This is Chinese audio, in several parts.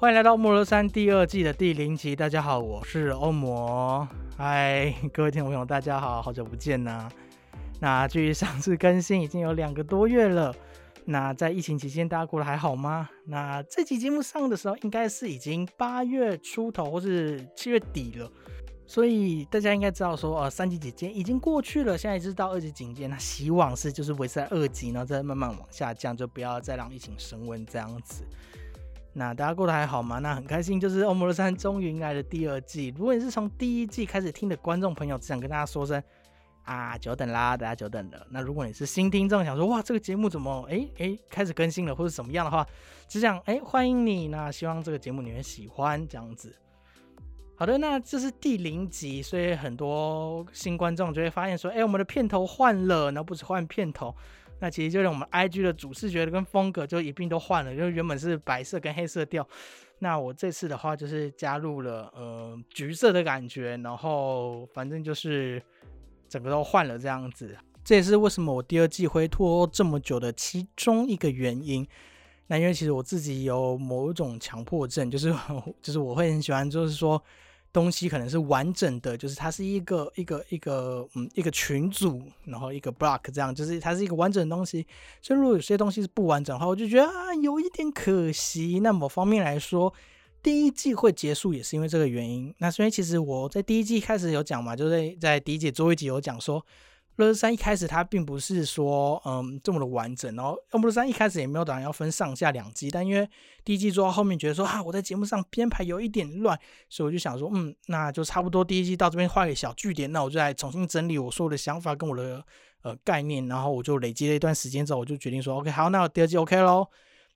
欢迎来到《摩罗山》第二季的第零集。大家好，我是欧魔。嗨，各位听众朋友，大家好，好久不见呐。那距离上次更新已经有两个多月了。那在疫情期间，大家过得还好吗？那这期节目上的时候，应该是已经八月初头或是七月底了。所以大家应该知道说，呃，三级警戒已经过去了，现在是到二级警戒。那希望是就是维持在二级，然后再慢慢往下降，就不要再让疫情升温这样子。那大家过得还好吗？那很开心，就是《欧摩罗山》终于迎来了第二季。如果你是从第一季开始听的观众朋友，只想跟大家说声啊，久等啦，大家久等了。那如果你是新听众，想说哇，这个节目怎么哎哎开始更新了，或者怎么样的话，只想哎欢迎你。那希望这个节目你会喜欢这样子。好的，那这是第零集，所以很多新观众就会发现说，哎，我们的片头换了，那不止换片头。那其实就连我们 I G 的主视觉跟风格就一并都换了，就原本是白色跟黑色调，那我这次的话就是加入了呃橘色的感觉，然后反正就是整个都换了这样子，这也是为什么我第二季会拖这么久的其中一个原因。那因为其实我自己有某一种强迫症，就是 就是我会很喜欢，就是说。东西可能是完整的，就是它是一个一个一个嗯一个群组，然后一个 block 这样，就是它是一个完整的东西。所以如果有些东西是不完整的话，我就觉得啊有一点可惜。那某方面来说，第一季会结束也是因为这个原因。那所以其实我在第一季开始有讲嘛，就是在第一季最后一集有讲说。乐视三一开始它并不是说嗯这么的完整，然后乐视三一开始也没有打算要分上下两季，但因为第一季做到后面觉得说啊我在节目上编排有一点乱，所以我就想说嗯那就差不多第一季到这边画个小句点，那我就来重新整理我所有的想法跟我的呃概念，然后我就累积了一段时间之后，我就决定说 OK 好，那我第二季 OK 喽，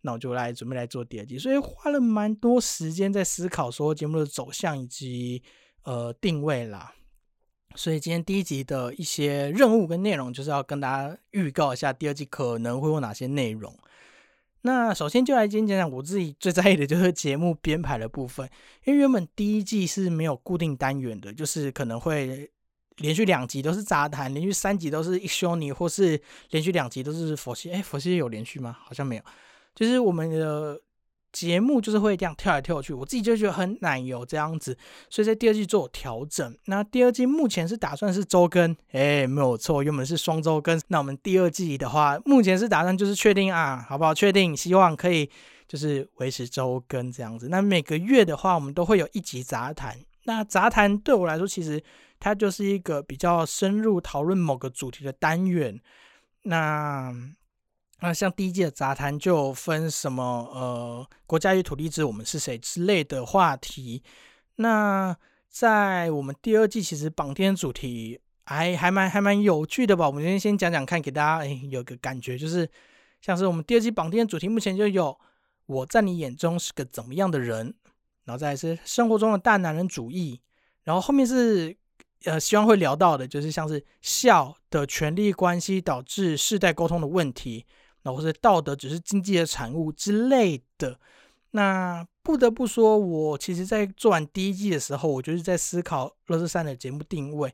那我就来准备来做第二季，所以花了蛮多时间在思考说节目的走向以及呃定位啦。所以今天第一集的一些任务跟内容，就是要跟大家预告一下第二季可能会有哪些内容。那首先就来今天讲讲我自己最在意的就是节目编排的部分，因为原本第一季是没有固定单元的，就是可能会连续两集都是杂谈，连续三集都是一休尼，或是连续两集都是佛系。哎，佛系有连续吗？好像没有，就是我们的。节目就是会这样跳来跳去，我自己就觉得很奶油这样子，所以在第二季做调整。那第二季目前是打算是周更，哎，没有错，原本是双周更。那我们第二季的话，目前是打算就是确定啊，好不好？确定，希望可以就是维持周更这样子。那每个月的话，我们都会有一集杂谈。那杂谈对我来说，其实它就是一个比较深入讨论某个主题的单元。那那像第一季的杂谈就分什么呃国家与土地之我们是谁之类的话题。那在我们第二季其实绑定主题还还蛮还蛮有趣的吧？我们今天先讲讲看，给大家诶有个感觉，就是像是我们第二季绑定主题目前就有我在你眼中是个怎么样的人，然后再是生活中的大男人主义，然后后面是呃希望会聊到的就是像是孝的权力关系导致世代沟通的问题。那或者道德只是经济的产物之类的，那不得不说，我其实在做完第一季的时候，我就是在思考乐视三的节目定位，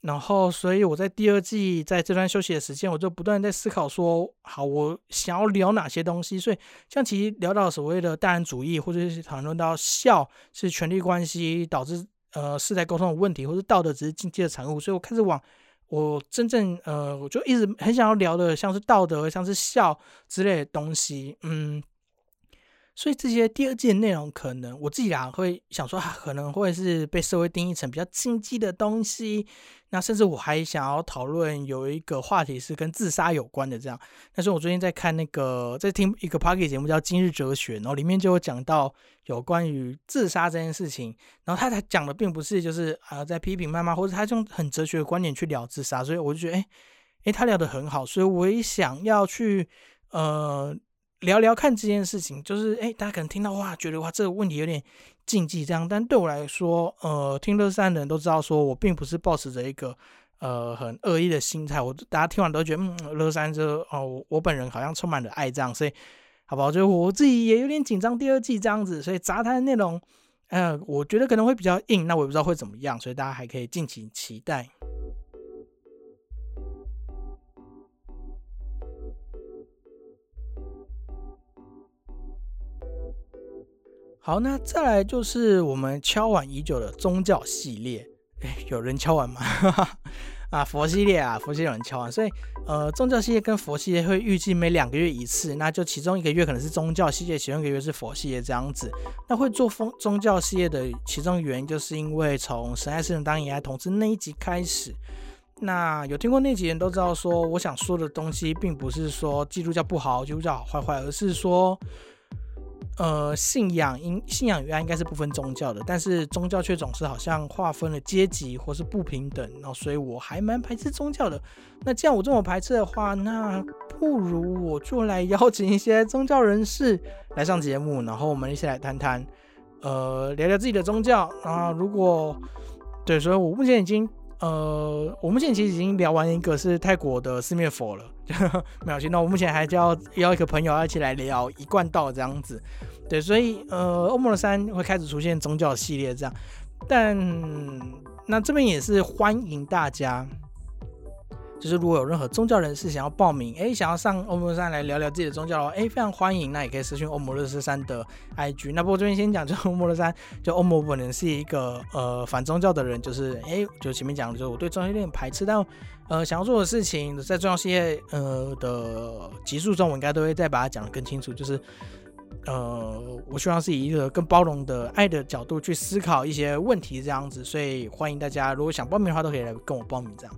然后所以我在第二季在这段休息的时间，我就不断在思考说，好，我想要聊哪些东西。所以像其实聊到所谓的大人主义，或者是讨论到孝是权力关系导致呃世代沟通的问题，或者道德只是经济的产物，所以我开始往。我真正呃，我就一直很想要聊的，像是道德、像是孝之类的东西，嗯。所以这些第二季的内容，可能我自己啊会想说，可能会是被社会定义成比较禁忌的东西。那甚至我还想要讨论有一个话题是跟自杀有关的，这样。但是我最近在看那个，在听一个 p a r k y 节目叫《今日哲学》，然后里面就有讲到有关于自杀这件事情。然后他才讲的并不是就是啊在批评妈妈，或者他用很哲学的观点去聊自杀。所以我就觉得，哎哎，他聊得很好，所以我也想要去呃。聊聊看这件事情，就是哎，大家可能听到哇，觉得哇这个问题有点禁忌这样，但对我来说，呃，听乐山的人都知道，说我并不是抱持着一个呃很恶意的心态，我大家听完都觉得嗯，乐山这哦，我本人好像充满了爱这样，所以好不好？就我自己也有点紧张第二季这样子，所以杂谈的内容，呃，我觉得可能会比较硬，那我也不知道会怎么样，所以大家还可以敬请期待。好，那再来就是我们敲碗已久的宗教系列。哎，有人敲碗吗？啊，佛系列啊，佛系列有人敲碗。所以，呃，宗教系列跟佛系列会预计每两个月一次，那就其中一个月可能是宗教系列，其中一个月是佛系列这样子。那会做宗宗教系列的其中原因，就是因为从神爱世人当野爱统治那一集开始，那有听过那集人都知道，说我想说的东西，并不是说基督教不好，基督教好坏坏，而是说。呃，信仰应信仰原来应该是不分宗教的，但是宗教却总是好像划分了阶级或是不平等，然后所以我还蛮排斥宗教的。那既然我这么排斥的话，那不如我就来邀请一些宗教人士来上节目，然后我们一起来谈谈，呃，聊聊自己的宗教啊。如果对，所以我目前已经。呃，我目前其实已经聊完一个是泰国的四面佛了，没有去。那我目前还要邀一个朋友一起来聊一贯道这样子，对，所以呃，欧摩山会开始出现宗教系列这样，但那这边也是欢迎大家。就是如果有任何宗教人士想要报名，哎，想要上欧摩山来聊聊自己的宗教哦，哎，非常欢迎。那也可以私讯欧姆勒斯山的 IG。那不过这边先讲，就欧姆勒山，就欧姆本人是一个呃反宗教的人，就是哎，就前面讲的，就是我对宗教有点排斥，但呃想要做的事情，在重要系列呃的集数中，我应该都会再把它讲得更清楚。就是呃，我希望是以一个更包容的爱的角度去思考一些问题这样子。所以欢迎大家，如果想报名的话，都可以来跟我报名这样。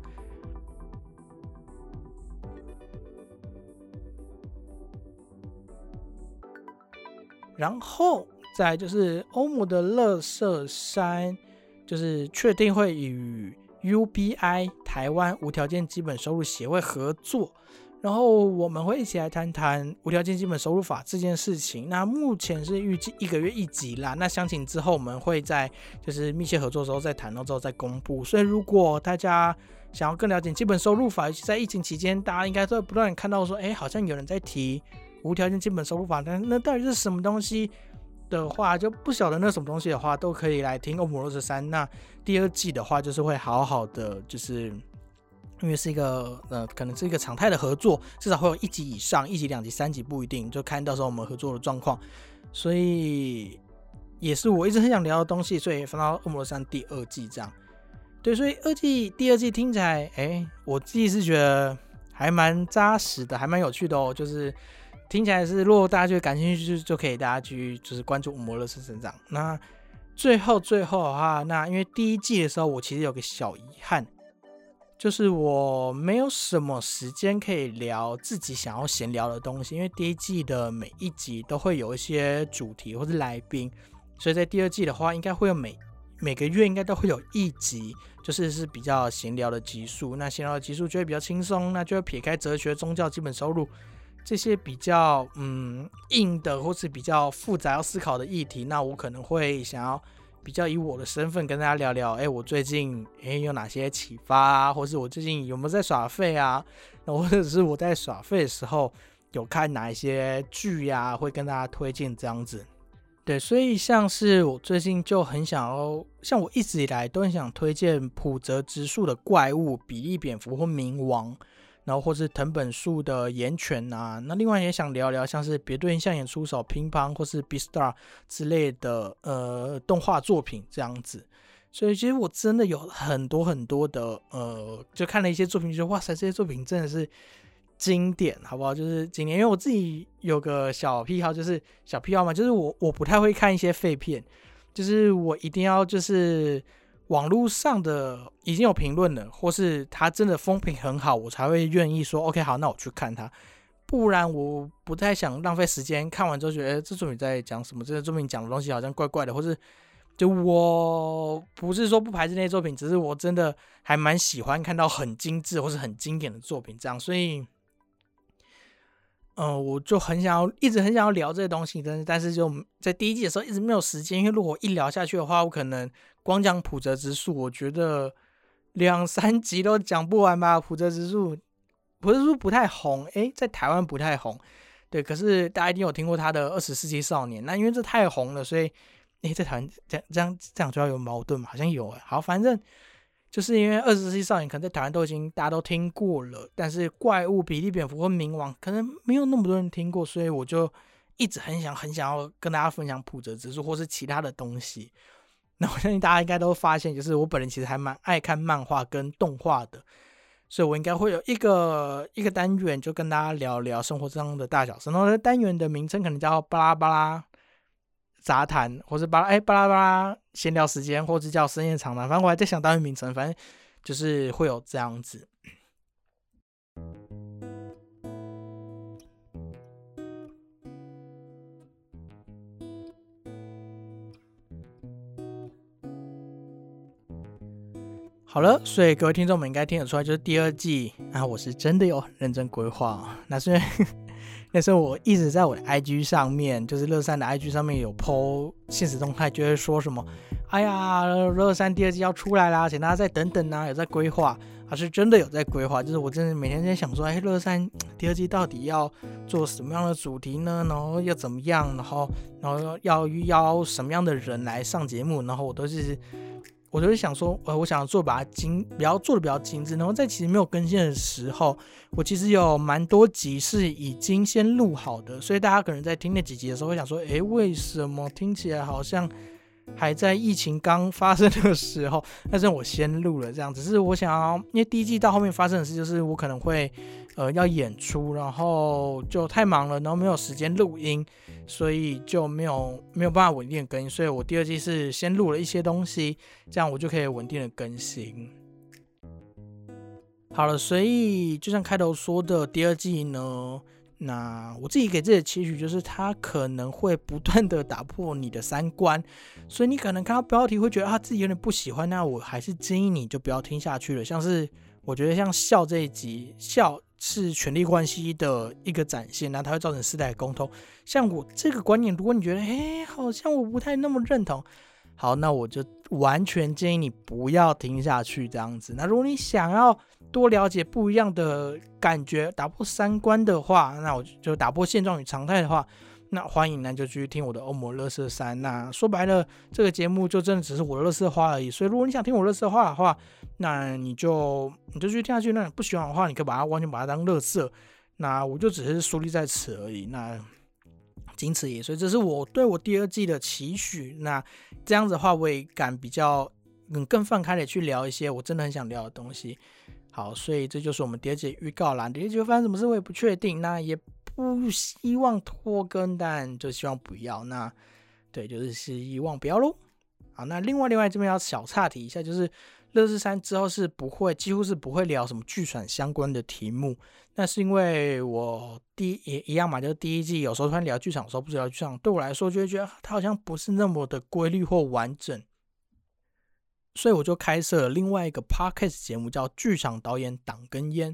然后再就是欧姆的乐色山，就是确定会与 UBI 台湾无条件基本收入协会合作，然后我们会一起来谈谈无条件基本收入法这件事情。那目前是预计一个月一集啦，那详情之后我们会在就是密切合作的时候再谈到之后再公布。所以如果大家想要更了解基本收入法，尤其在疫情期间，大家应该都会不断看到说，哎，好像有人在提。无条件基本收入法，但那到底是什么东西的话，就不晓得那什么东西的话，都可以来听《欧姆罗斯三》。那第二季的话，就是会好好的，就是因为是一个呃，可能是一个常态的合作，至少会有一集以上，一集、两集、三集不一定，就看到时候我们合作的状况。所以也是我一直很想聊的东西，所以放到《恶魔罗三》第二季这样。对，所以二季第二季听起来，哎，我自己是觉得还蛮扎实的，还蛮有趣的哦，就是。听起来是，如果大家觉得感兴趣，就就可以大家去就是关注摩勒斯成长。那最后最后的话，那因为第一季的时候，我其实有个小遗憾，就是我没有什么时间可以聊自己想要闲聊的东西。因为第一季的每一集都会有一些主题或者来宾，所以在第二季的话，应该会有每每个月应该都会有一集，就是是比较闲聊的集数。那闲聊的集数就会比较轻松，那就会撇开哲学、宗教、基本收入。这些比较嗯硬的或是比较复杂要思考的议题，那我可能会想要比较以我的身份跟大家聊聊，哎，我最近哎有哪些启发啊，或是我最近有没有在耍废啊？那或者是我在耍废的时候有看哪一些剧呀，会跟大家推荐这样子。对，所以像是我最近就很想要，像我一直以来都很想推荐普泽直树的怪物、比利蝙蝠或冥王。然后或是藤本树的岩泉啊，那另外也想聊聊像是别对象演出手乒乓或是 B Star 之类的呃动画作品这样子，所以其实我真的有很多很多的呃，就看了一些作品，就哇塞，这些作品真的是经典，好不好？就是今年因为我自己有个小癖好，就是小癖好嘛，就是我我不太会看一些废片，就是我一定要就是。网络上的已经有评论了，或是他真的风评很好，我才会愿意说 OK 好，那我去看他。不然我不太想浪费时间，看完之后觉得这作品在讲什么，这个作品讲的东西好像怪怪的，或是就我不是说不排斥那些作品，只是我真的还蛮喜欢看到很精致或是很经典的作品这样。所以，嗯，我就很想要，一直很想要聊这些东西，但是但是就在第一季的时候一直没有时间，因为如果一聊下去的话，我可能光讲普泽之树，我觉得两三 集都讲不完吧。普泽之树，普泽之树不太红，诶，在台湾不太红，对，可是大家一定有听过他的《二十世纪少年》，那因为这太红了，所以诶，在台湾这样这样这样就要有矛盾嘛？好像有诶，好，反正。就是因为二十世纪少年可能在台湾都已经大家都听过了，但是怪物、比利蝙蝠或冥王可能没有那么多人听过，所以我就一直很想很想要跟大家分享普泽之树或是其他的东西。那我相信大家应该都发现，就是我本人其实还蛮爱看漫画跟动画的，所以我应该会有一个一个单元就跟大家聊聊生活中的大小事。然后单元的名称可能叫巴拉巴拉。杂谈，或是巴拉哎巴拉巴拉闲聊时间，或者叫深夜长谈，反正我还在想单元名称，反正就是会有这样子。好了，所以各位听众们应该听得出来，就是第二季啊，我是真的有很认真规划，那是因为。但是我一直在我的 IG 上面，就是乐山的 IG 上面有 PO 现实动态，就会说什么，哎呀，乐山第二季要出来啦，请大家再等等啊，有在规划，还是真的有在规划。就是我真的每天在想说，哎，乐山第二季到底要做什么样的主题呢？然后要怎么样？然后，然后要邀什么样的人来上节目？然后我都是。我就会想说，呃，我想做把它精，比较做的比较精致。然后在其实没有更新的时候，我其实有蛮多集是已经先录好的，所以大家可能在听那几集的时候会想说，诶，为什么听起来好像还在疫情刚发生的时候？但是我先录了这样，只是我想要，因为第一季到后面发生的事就是我可能会。呃，要演出，然后就太忙了，然后没有时间录音，所以就没有没有办法稳定的更新。所以我第二季是先录了一些东西，这样我就可以稳定的更新。好了，所以就像开头说的，第二季呢，那我自己给自己的期许就是，它可能会不断的打破你的三观，所以你可能看到标题会觉得啊自己有点不喜欢，那我还是建议你就不要听下去了。像是我觉得像笑这一集笑。是权力关系的一个展现，那它会造成世代沟通。像我这个观念，如果你觉得，哎，好像我不太那么认同，好，那我就完全建议你不要听下去这样子。那如果你想要多了解不一样的感觉，打破三观的话，那我就打破现状与常态的话。那欢迎呢，就去听我的欧姆乐色三。那说白了，这个节目就真的只是我的乐色话而已。所以如果你想听我乐色话的话，那你就你就去听下去。那你不喜欢的话，你可以把它完全把它当乐色。那我就只是树立在此而已。那仅此也。所以这是我对我第二季的期许。那这样子的话，我也敢比较嗯更放开的去聊一些我真的很想聊的东西。好，所以这就是我们第二季预告啦。第二季会发生什么事，我也不确定。那也。不希望拖更，但就希望不要。那对，就是希望不要喽。好，那另外另外这边要小岔题一下，就是乐视三之后是不会，几乎是不会聊什么剧场相关的题目。那是因为我第也一样嘛，就是第一季有时候突然聊剧场的时候，不知道剧场对我来说就会觉得它好像不是那么的规律或完整，所以我就开设了另外一个 podcast 节目，叫《剧场导演党根烟》。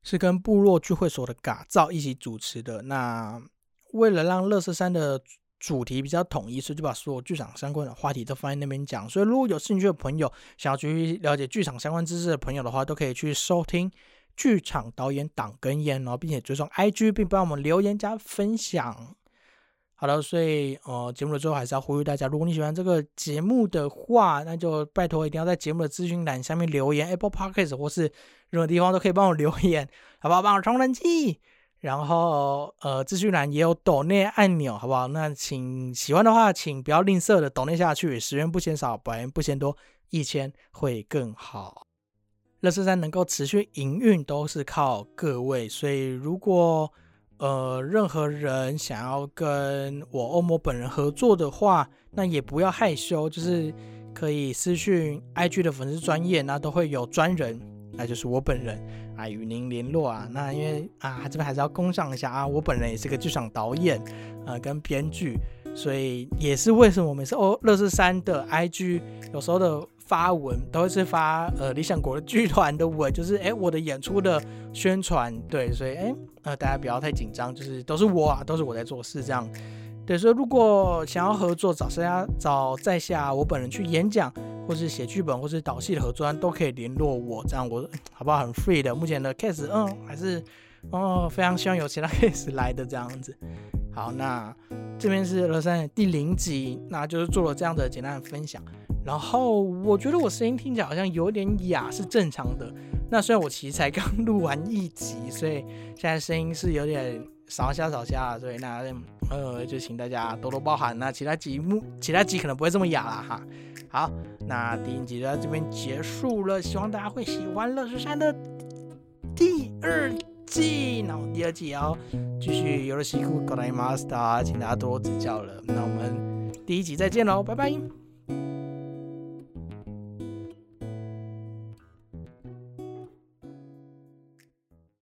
是跟部落聚会所的嘎造一起主持的。那为了让乐色山的主题比较统一，所以就把所有剧场相关的话题都放在那边讲。所以如果有兴趣的朋友，想要去了解剧场相关知识的朋友的话，都可以去收听剧场导演党根烟，然后并且追踪 IG，并帮我们留言加分享。好了，所以呃，节目的最后还是要呼吁大家，如果你喜欢这个节目的话，那就拜托一定要在节目的资讯栏下面留言，Apple Podcast 或是任何地方都可以帮我留言，好不好？帮我充人气。然后呃，资讯栏也有抖内按钮，好不好？那请喜欢的话，请不要吝啬的抖内下去，十元不嫌少，百元不嫌多，一千会更好。乐视山能够持续营运，都是靠各位，所以如果呃，任何人想要跟我欧摩本人合作的话，那也不要害羞，就是可以私讯 IG 的粉丝专业，那都会有专人，那就是我本人啊，与您联络啊。那因为啊，这边还是要恭上一下啊，我本人也是个剧场导演啊，跟编剧，所以也是为什么我们是欧乐视三的 IG 有时候的发文，都会是发呃理想国的剧团的文，就是哎我的演出的宣传，对，所以哎呃大家不要太紧张，就是都是我啊，都是我在做事这样。对，所以如果想要合作，找谁啊？找在下我本人去演讲，或是写剧本，或是导戏的合作，都可以联络我，这样我好不好？很 free 的。目前的 case，嗯，还是哦，非常希望有其他 case 来的这样子。好，那这边是乐山第零集，那就是做了这样的简单的分享。然后我觉得我声音听起来好像有点哑，是正常的。那虽然我其实才刚 录完一集，所以现在声音是有点。少下少下，所以那呃就请大家多多包涵。那其他集目其他集可能不会这么哑了哈。好，那第一集就到这边结束了，希望大家会喜欢乐山的第二季。那我第二季也要继续有了西库搞来 master，请大家多多指教了。那我们第一集再见喽，拜拜。